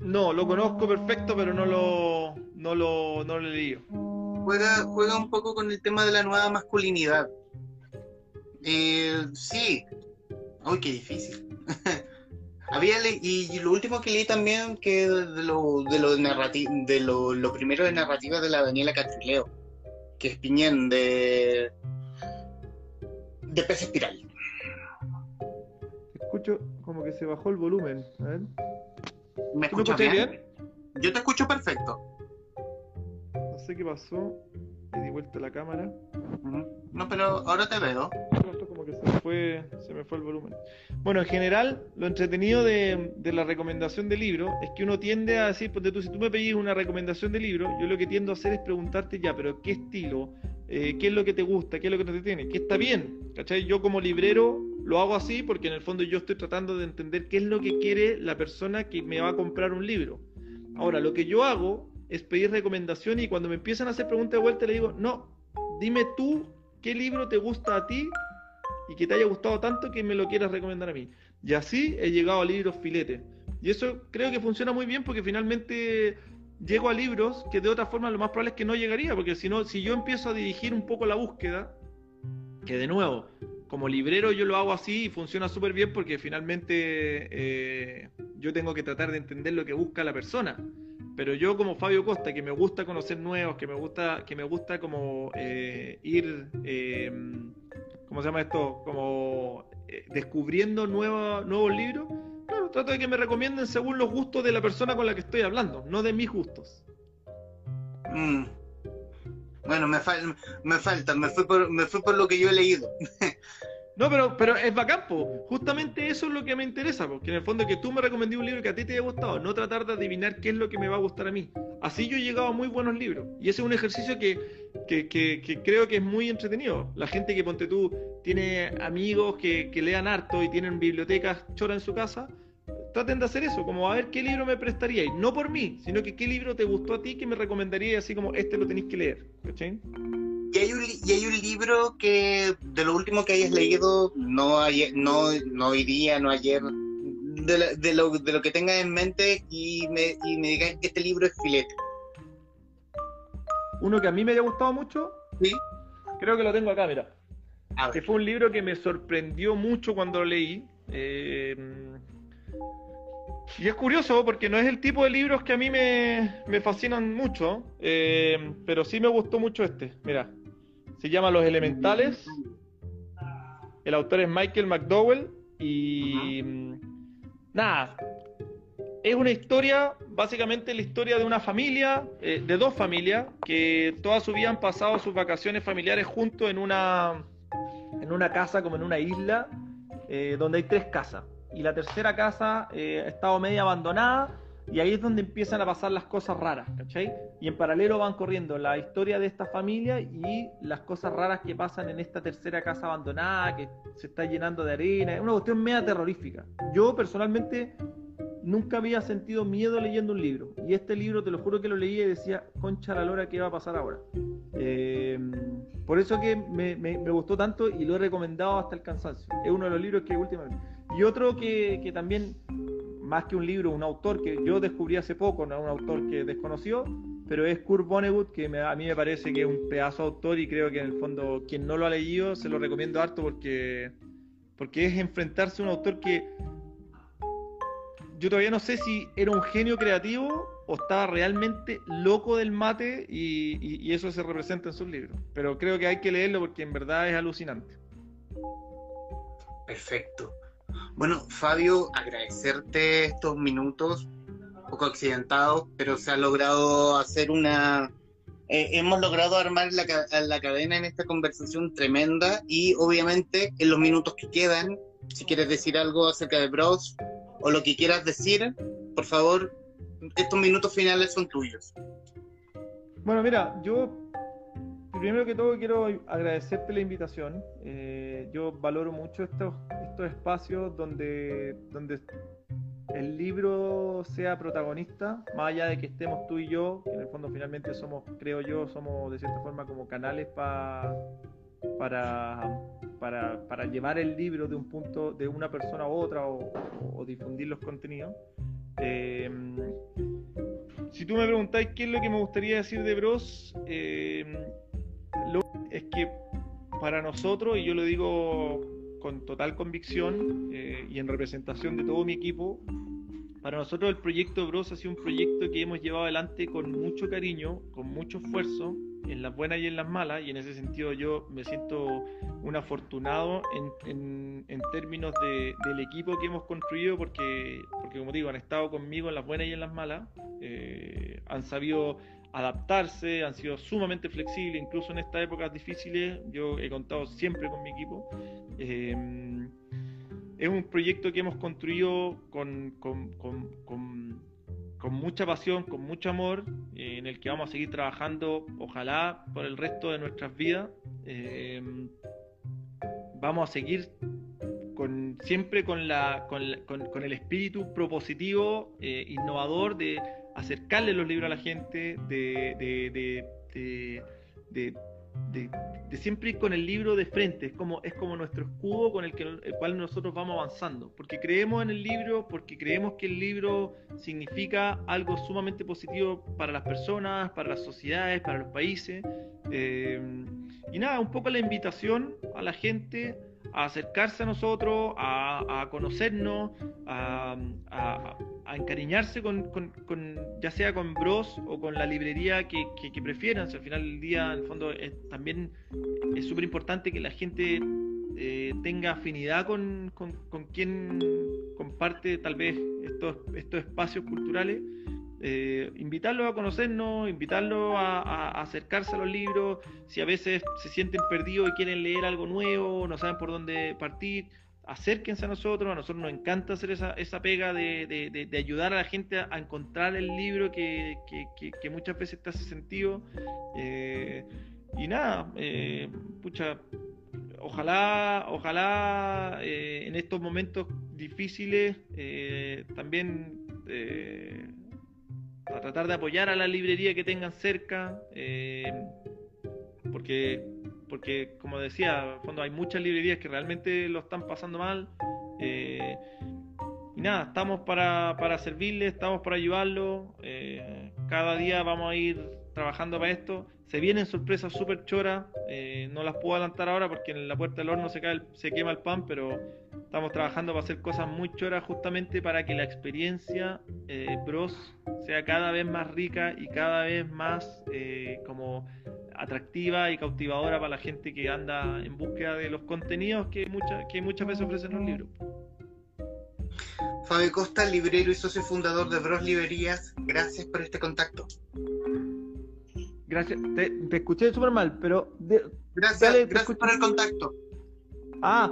No, lo conozco perfecto, pero no lo, no lo, no lo he leído juega, juega un poco con el tema de la nueva masculinidad. Eh, sí. Uy, qué difícil. [laughs] Había y lo último que leí también que de lo de lo de lo, lo, primero de narrativa de la Daniela Catrileo, que es Piñén de de pez espiral. Escucho como que se bajó el volumen, a ver. ¿Me escuchas bien? Yo te escucho perfecto qué pasó. Le di vuelta la cámara. No, pero ahora te veo. Como que se me fue, se me fue el volumen. Bueno, en general, lo entretenido de, la recomendación de libro es que uno tiende a decir, porque tú, si tú me pedís una recomendación de libro, yo lo que tiendo a hacer es preguntarte ya, pero ¿qué estilo? Eh, ¿Qué es lo que te gusta? ¿Qué es lo que no te tiene? ¿Qué está bien? ¿Cachai? Yo como librero lo hago así porque en el fondo yo estoy tratando de entender qué es lo que quiere la persona que me va a comprar un libro. Ahora, lo que yo hago es pedir recomendación y cuando me empiezan a hacer preguntas de vuelta le digo, no, dime tú qué libro te gusta a ti y que te haya gustado tanto que me lo quieras recomendar a mí. Y así he llegado a libros filete. Y eso creo que funciona muy bien porque finalmente llego a libros que de otra forma lo más probable es que no llegaría, porque si no, si yo empiezo a dirigir un poco la búsqueda, que de nuevo, como librero yo lo hago así y funciona súper bien porque finalmente eh, yo tengo que tratar de entender lo que busca la persona. Pero yo como Fabio Costa, que me gusta conocer nuevos, que me gusta, que me gusta como eh, ir, eh, ¿cómo se llama esto? Como eh, descubriendo nuevos nuevos libros. Claro, trato de que me recomienden según los gustos de la persona con la que estoy hablando, no de mis gustos. Mm. Bueno, me, me falta, me fui, por, me fui por lo que yo he leído. [laughs] No, pero, pero es bacán, justamente eso es lo que me interesa, porque en el fondo que tú me recomendé un libro que a ti te haya gustado, no tratar de adivinar qué es lo que me va a gustar a mí. Así yo he llegado a muy buenos libros. Y ese es un ejercicio que, creo que es muy entretenido. La gente que, ponte tú, tiene amigos que, lean harto y tienen bibliotecas chora en su casa, traten de hacer eso, como a ver qué libro me prestaríais. No por mí, sino que qué libro te gustó a ti que me recomendaría así como este lo tenéis que leer. ¿Cachai? Y hay, un, y hay un libro que de lo último que hayas leído, no, ayer, no, no hoy día, no ayer, de, de, lo, de lo que tengas en mente y me, y me digas que este libro es filete. Uno que a mí me haya gustado mucho. Sí. Creo que lo tengo acá, mira. que fue un libro que me sorprendió mucho cuando lo leí. Eh, y es curioso porque no es el tipo de libros que a mí me, fascinan mucho, eh, pero sí me gustó mucho este. Mira, se llama Los Elementales. El autor es Michael McDowell y nada, es una historia, básicamente la historia de una familia, eh, de dos familias, que toda su vida han pasado sus vacaciones familiares juntos en una, en una casa, como en una isla, eh, donde hay tres casas. Y la tercera casa eh, ha estado media abandonada, y ahí es donde empiezan a pasar las cosas raras, ¿cachai? Y en paralelo van corriendo la historia de esta familia y las cosas raras que pasan en esta tercera casa abandonada, que se está llenando de arena. Es una cuestión media terrorífica. Yo personalmente nunca había sentido miedo leyendo un libro. Y este libro, te lo juro que lo leí y decía, concha la lora, ¿qué va a pasar ahora? Em, por eso que me, gustó tanto y lo he recomendado hasta el cansancio. Es uno de los libros que últimamente. Y otro que, también, más que un libro, un autor que yo descubrí hace poco, no un autor que desconoció, pero es Kurt Vonnegut, que a mí me parece que es un pedazo de autor y creo que en el fondo quien no lo ha leído se lo recomiendo harto porque, porque es enfrentarse a un autor que yo todavía no sé si era un genio creativo o estaba realmente loco del mate y, eso se representa en sus libros. Pero creo que hay que leerlo porque en verdad es alucinante. Perfecto. Bueno, Fabio, agradecerte estos minutos, un poco accidentados, pero se ha logrado hacer una... Eh, hemos logrado armar la, la cadena en esta conversación tremenda y obviamente en los minutos que quedan, si quieres decir algo acerca de Bros, o lo que quieras decir, por favor, estos minutos finales son tuyos. Bueno, mira, yo primero que todo quiero agradecerte la invitación. Eh, yo valoro mucho estos, estos espacios donde, donde el libro sea protagonista, más allá de que estemos tú y yo, que en el fondo finalmente somos, creo yo, somos de cierta forma como canales para para, para, llevar el libro de un punto, de una persona a otra o, difundir los contenidos. Eh, si tú me preguntáis qué es lo que me gustaría decir de Bros, eh, es que para nosotros, y yo lo digo con total convicción eh, y en representación de todo mi equipo, para nosotros el proyecto Bros ha sido un proyecto que hemos llevado adelante con mucho cariño, con mucho esfuerzo, en las buenas y en las malas, y en ese sentido yo me siento un afortunado en, en, términos de, del equipo que hemos construido, porque, porque como digo, han estado conmigo en las buenas y en las malas, eh, han sabido adaptarse, han sido sumamente flexibles, incluso en estas épocas difíciles, yo he contado siempre con mi equipo. Eh, es un proyecto que hemos construido con, con, con con mucha pasión, con mucho amor, eh, en el que vamos a seguir trabajando, ojalá, por el resto de nuestras vidas. Eh, vamos a seguir con, siempre con, la, con, el espíritu propositivo, eh, innovador de acercarle los libros a la gente, de, de, de de, siempre ir con el libro de frente, es como, es como nuestro escudo con el, que, el cual nosotros vamos avanzando, porque creemos en el libro, porque creemos que el libro significa algo sumamente positivo para las personas, para las sociedades, para los países. Eh, y nada, un poco la invitación a la gente a acercarse a nosotros, a, conocernos, a, encariñarse con, ya sea con Bros o con la librería que, prefieran. al final del día, en el fondo, también es súper importante que la gente eh, tenga afinidad con, quien comparte tal vez estos, estos espacios culturales eh, invitarlos a conocernos, invitarlos a, acercarse a los libros, si a veces se sienten perdidos y quieren leer algo nuevo, no saben por dónde partir, acérquense a nosotros, a nosotros nos encanta hacer esa, esa pega de, ayudar a la gente a, encontrar el libro que, muchas veces te hace sentido. Eh, y nada, eh, pucha, ojalá, ojalá en estos momentos difíciles también a tratar de apoyar a la librería que tengan cerca, eh, porque, porque, como decía, en fondo hay muchas librerías que realmente lo están pasando mal. Eh, y nada, estamos para, para servirles, estamos para ayudarlos. Eh, cada día vamos a ir trabajando para esto. Se vienen sorpresas súper choras, eh, no las puedo adelantar ahora porque en la puerta del horno se, cae se quema el pan, pero estamos trabajando para hacer cosas muy choras justamente para que la experiencia eh, Bros sea cada vez más rica y cada vez más eh, como atractiva y cautivadora para la gente que anda en búsqueda de los contenidos que, muchas que muchas veces ofrecen los libros. Fabio Costa, librero y socio fundador de Bros Librerías, gracias por este contacto. Gracias, te, escuché súper mal, pero... gracias, gracias por el contacto. Ah,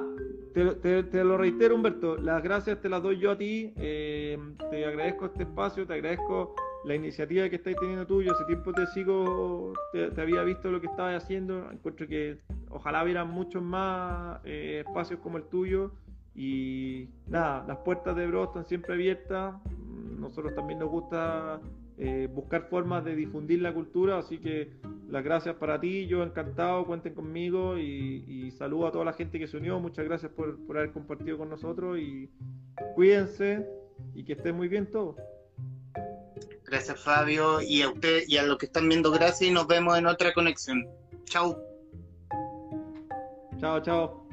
te, lo reitero, Humberto, las gracias te las doy yo a ti, eh, te agradezco este espacio, te agradezco la iniciativa que estáis teniendo tuyo, hace tiempo te sigo, te, había visto lo que estabas haciendo, encuentro que ojalá hubiera muchos más eh, espacios como el tuyo y nada, las puertas de Bro están siempre abiertas, nosotros también nos gusta eh, buscar formas de difundir la cultura, así que las gracias para ti, yo encantado, cuenten conmigo y, saludo a toda la gente que se unió, muchas gracias por, por haber compartido con nosotros y cuídense y que estén muy bien todos. Gracias Fabio y a usted y a los que están viendo, gracias y nos vemos en otra conexión. Chao. Chao, chao.